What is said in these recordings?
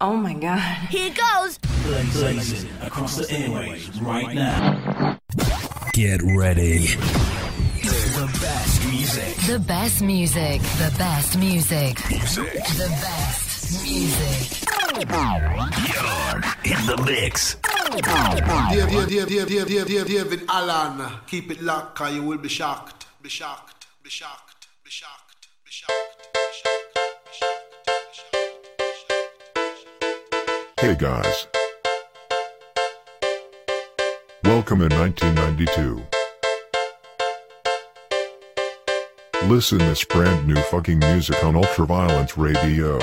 Oh my god. Here goes. Blazing across the airways right now. Get ready. The best music. The best music. The best music. music. The best music. You're in the mix. Dave, Dave, Dave, Dave, Dave, Dave, Dave, Dave, and Alan. Keep it locked, or you will be shocked. Be shocked. Be shocked. Be shocked. Be shocked. Hey guys. Welcome in 1992. Listen this brand new fucking music on Ultraviolence Radio.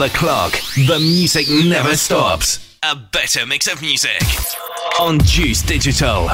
the clock. The music never stops. A better mix of music on Juice Digital.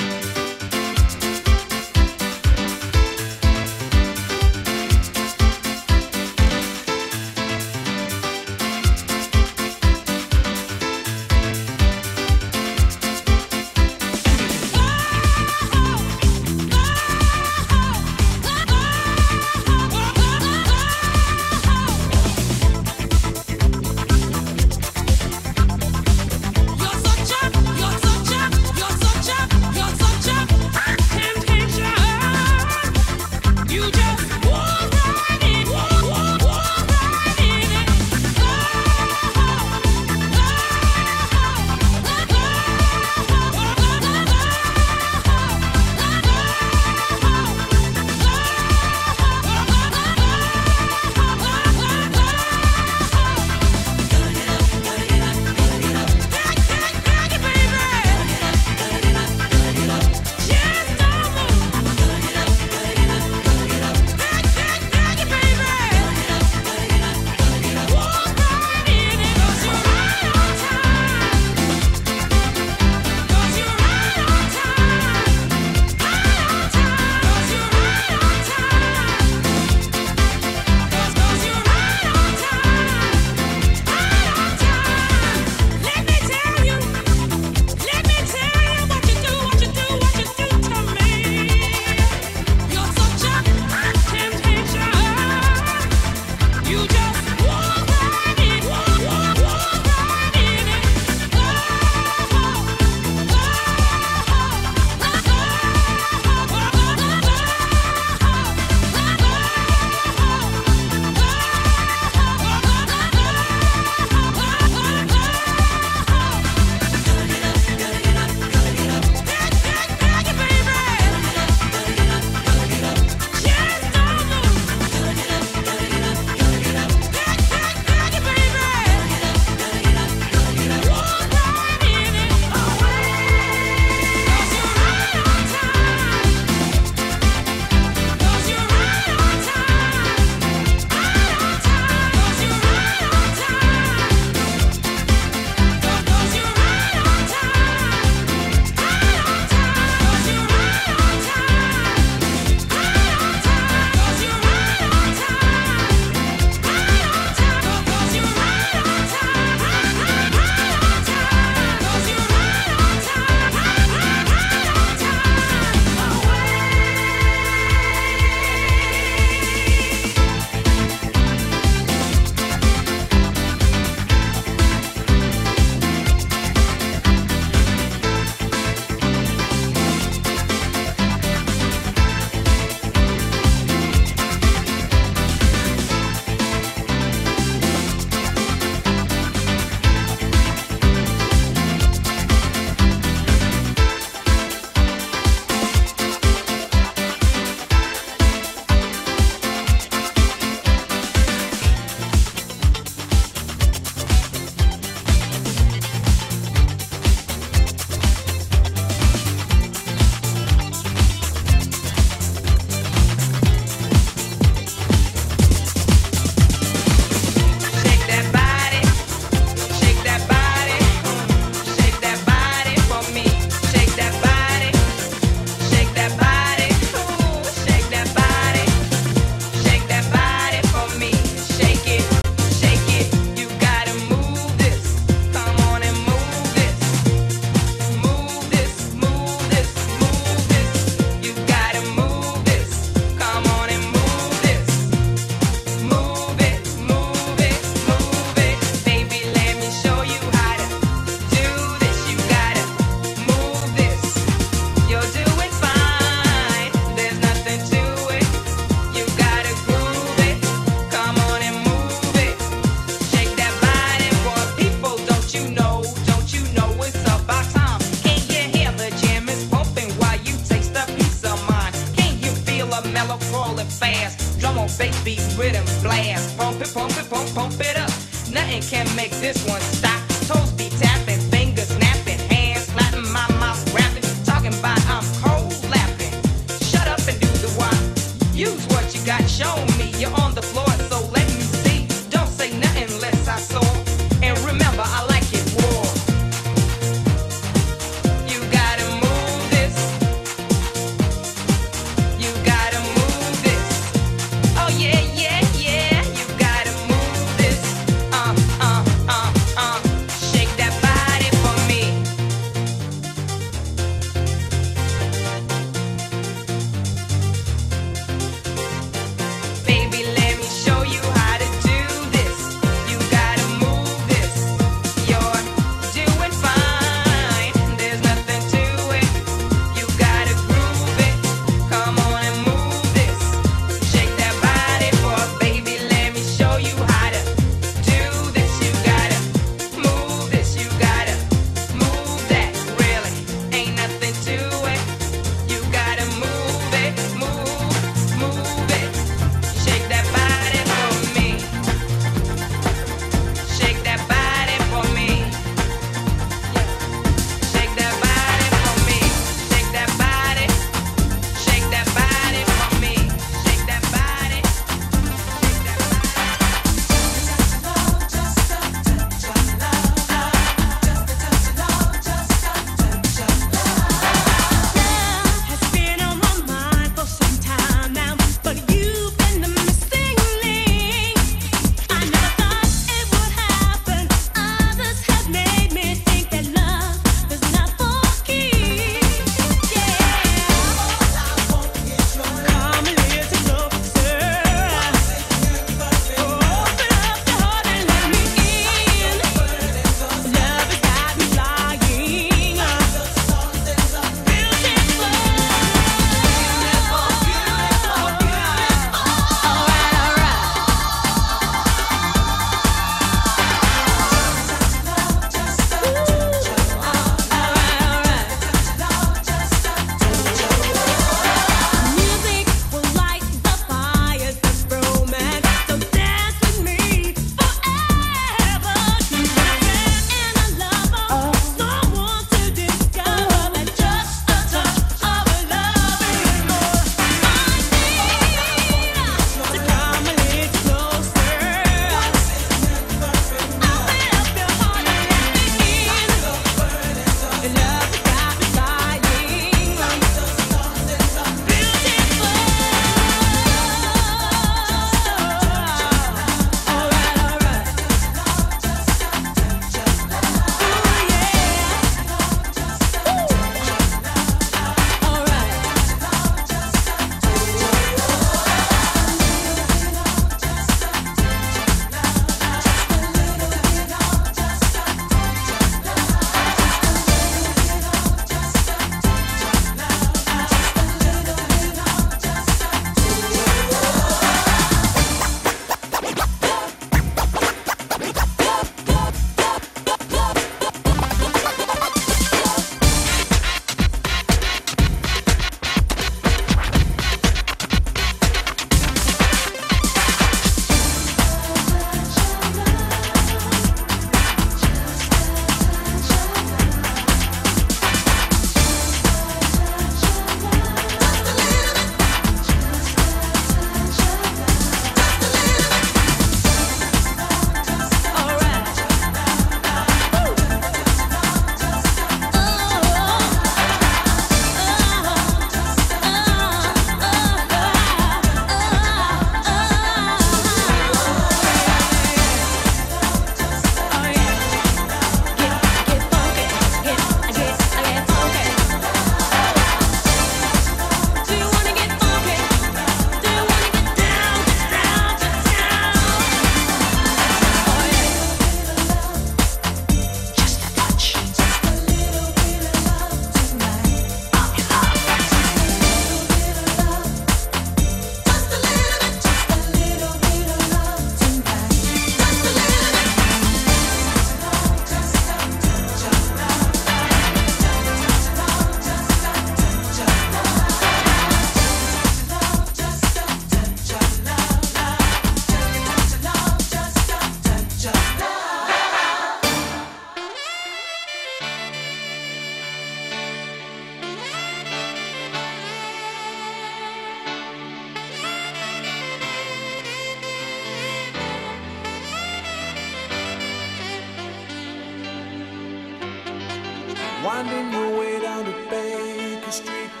Winding your way down to Baker Street.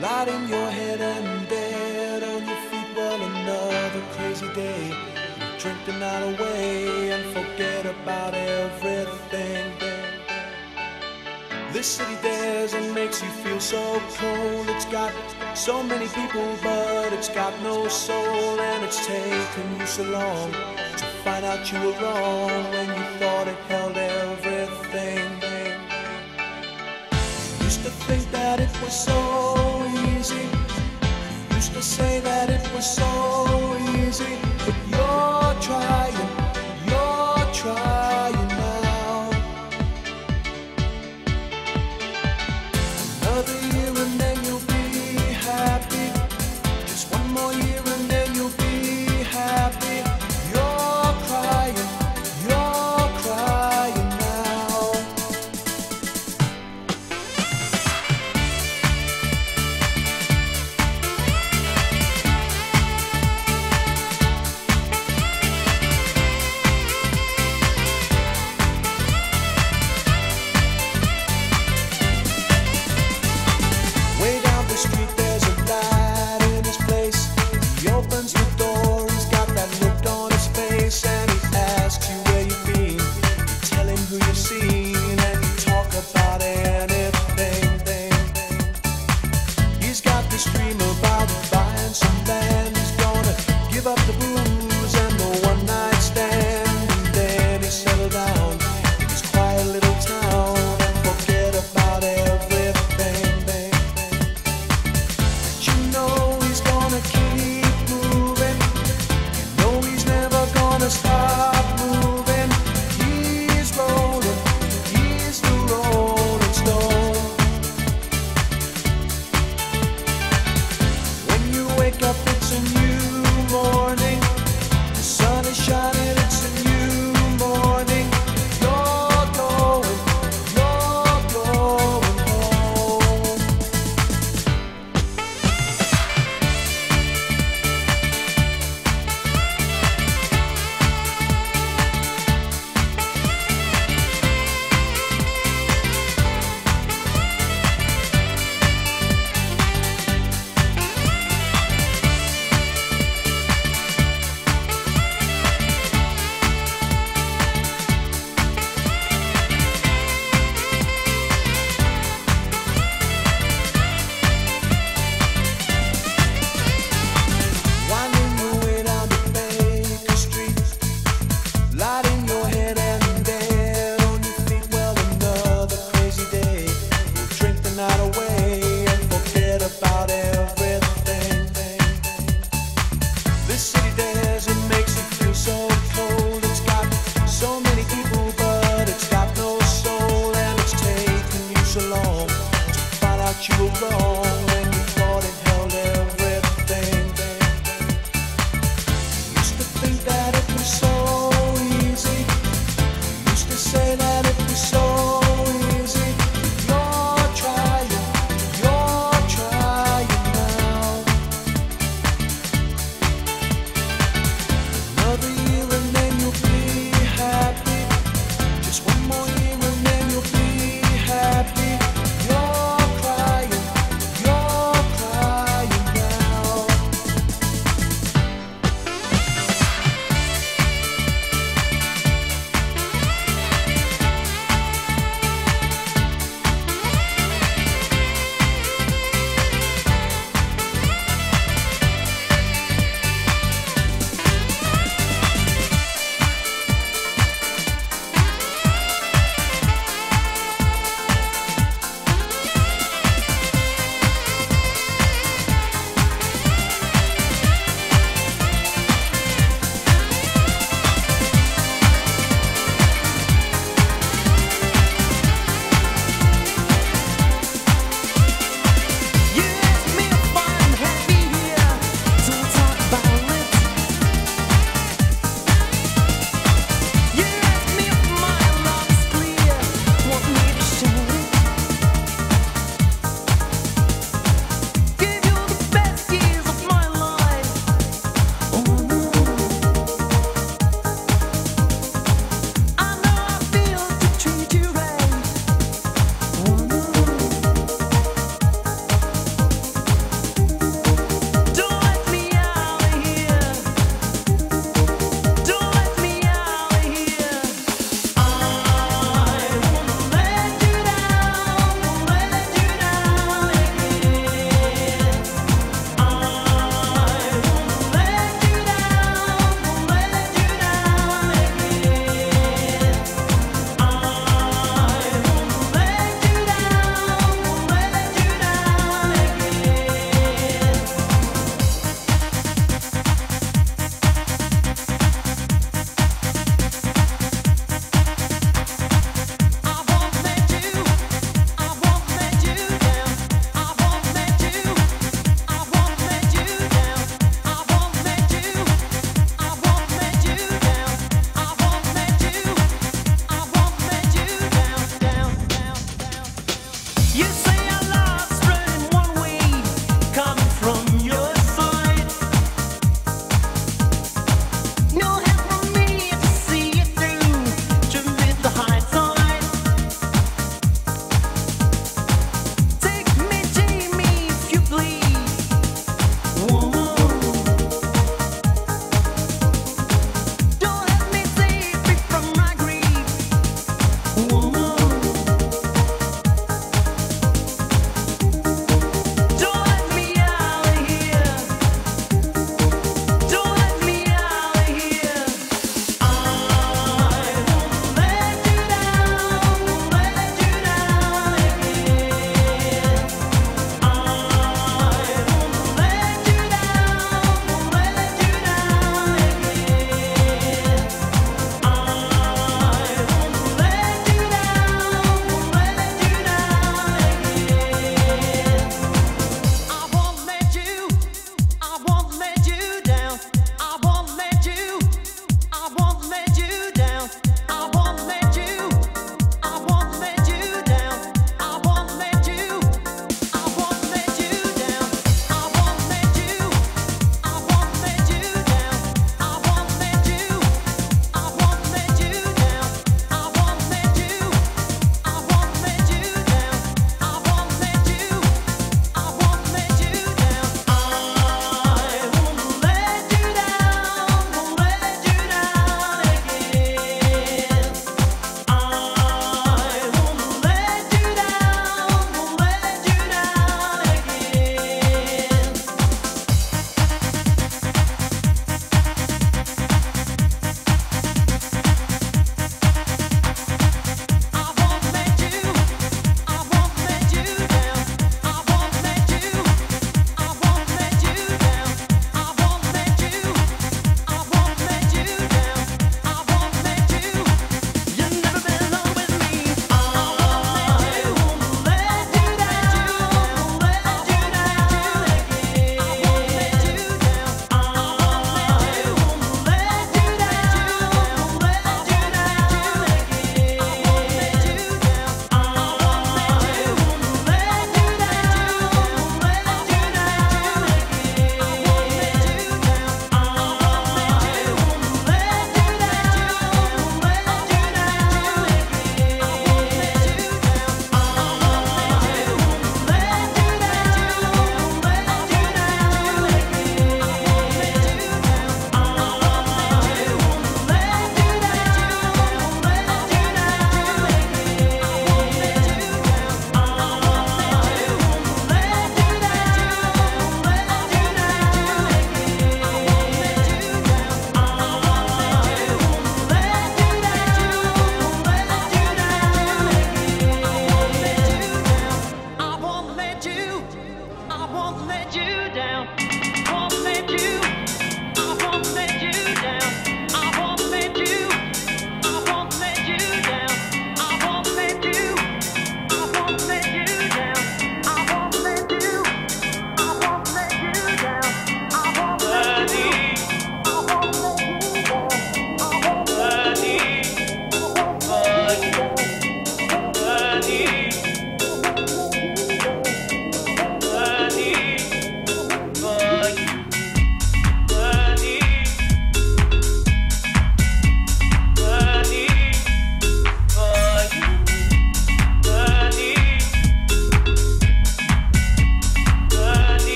Lighting your head and bed on your feet Well, another crazy day. Drink the night away and forget about everything. This city dares and makes you feel so cold. It's got so many people but it's got no soul. And it's taken you so long to find out you were wrong When you thought it held so easy. Used to say that it was so easy.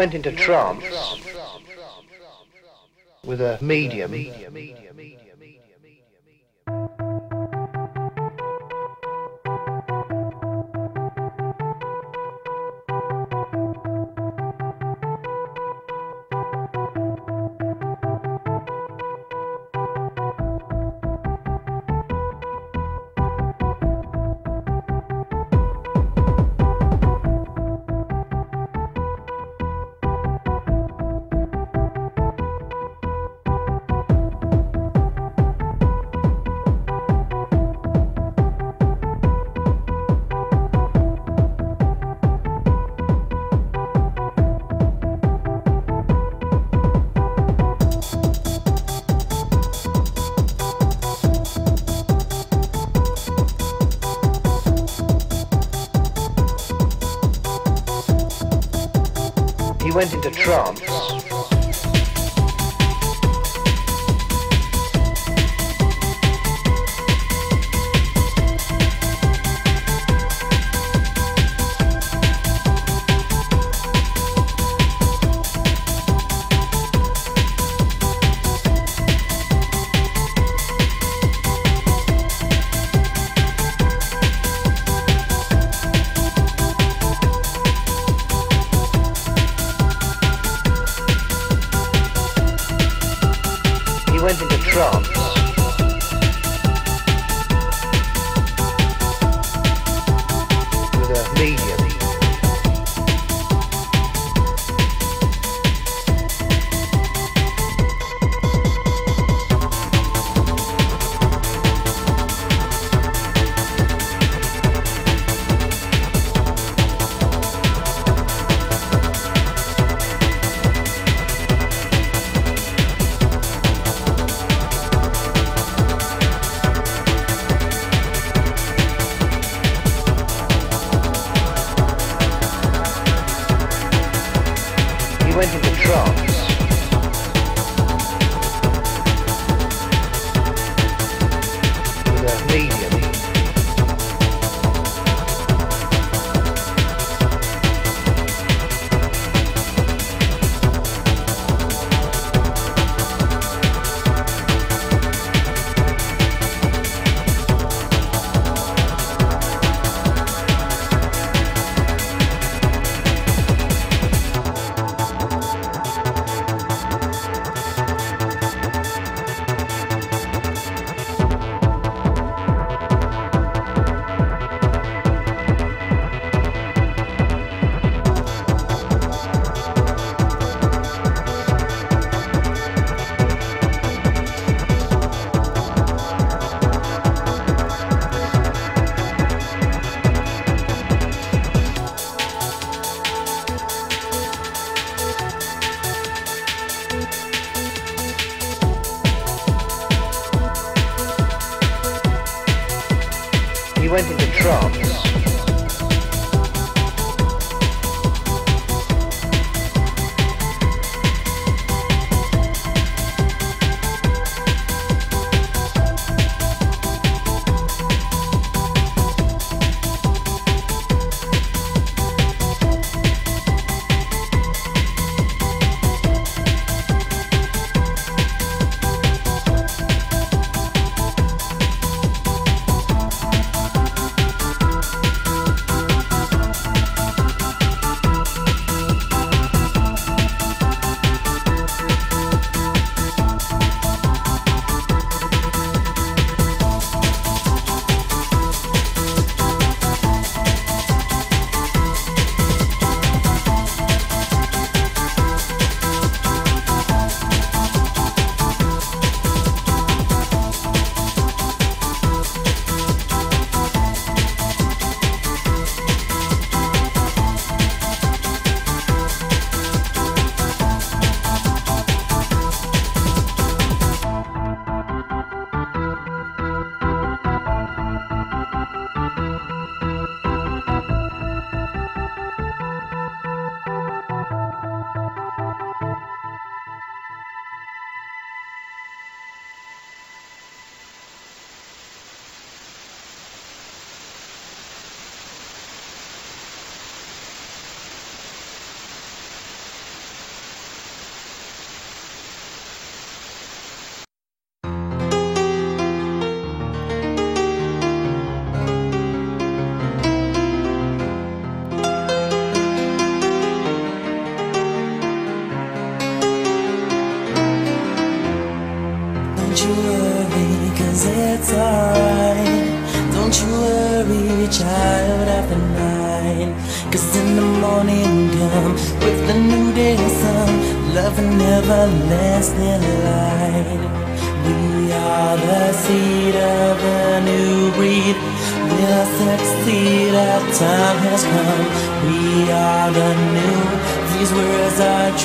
Went into trance with a medium. He went into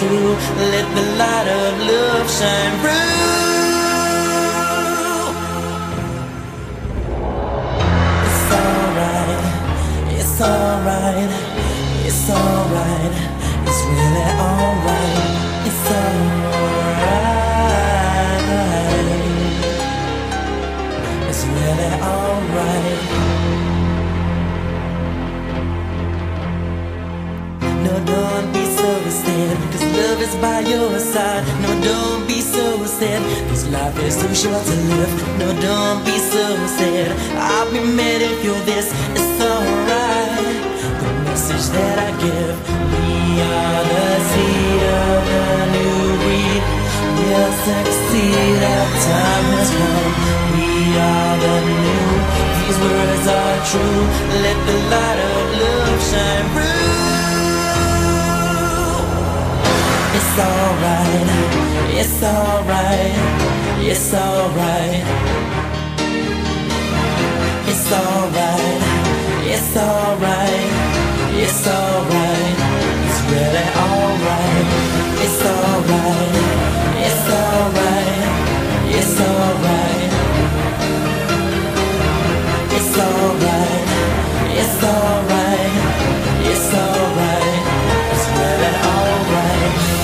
true. Let the light of love shine through. Don't be so sad, cause life is too short to live. No, don't be so sad. I'll be mad if you're this, it's alright. The message that I give, we are the seed of a new breed. We'll succeed, our time has come. We are the new, these words are true. Let the light of love shine through. It's alright, it's alright, it's alright. It's alright, it's alright, it's alright. It's really alright. It's alright, it's alright, it's alright. It's alright, it's alright, it's alright. It's really alright.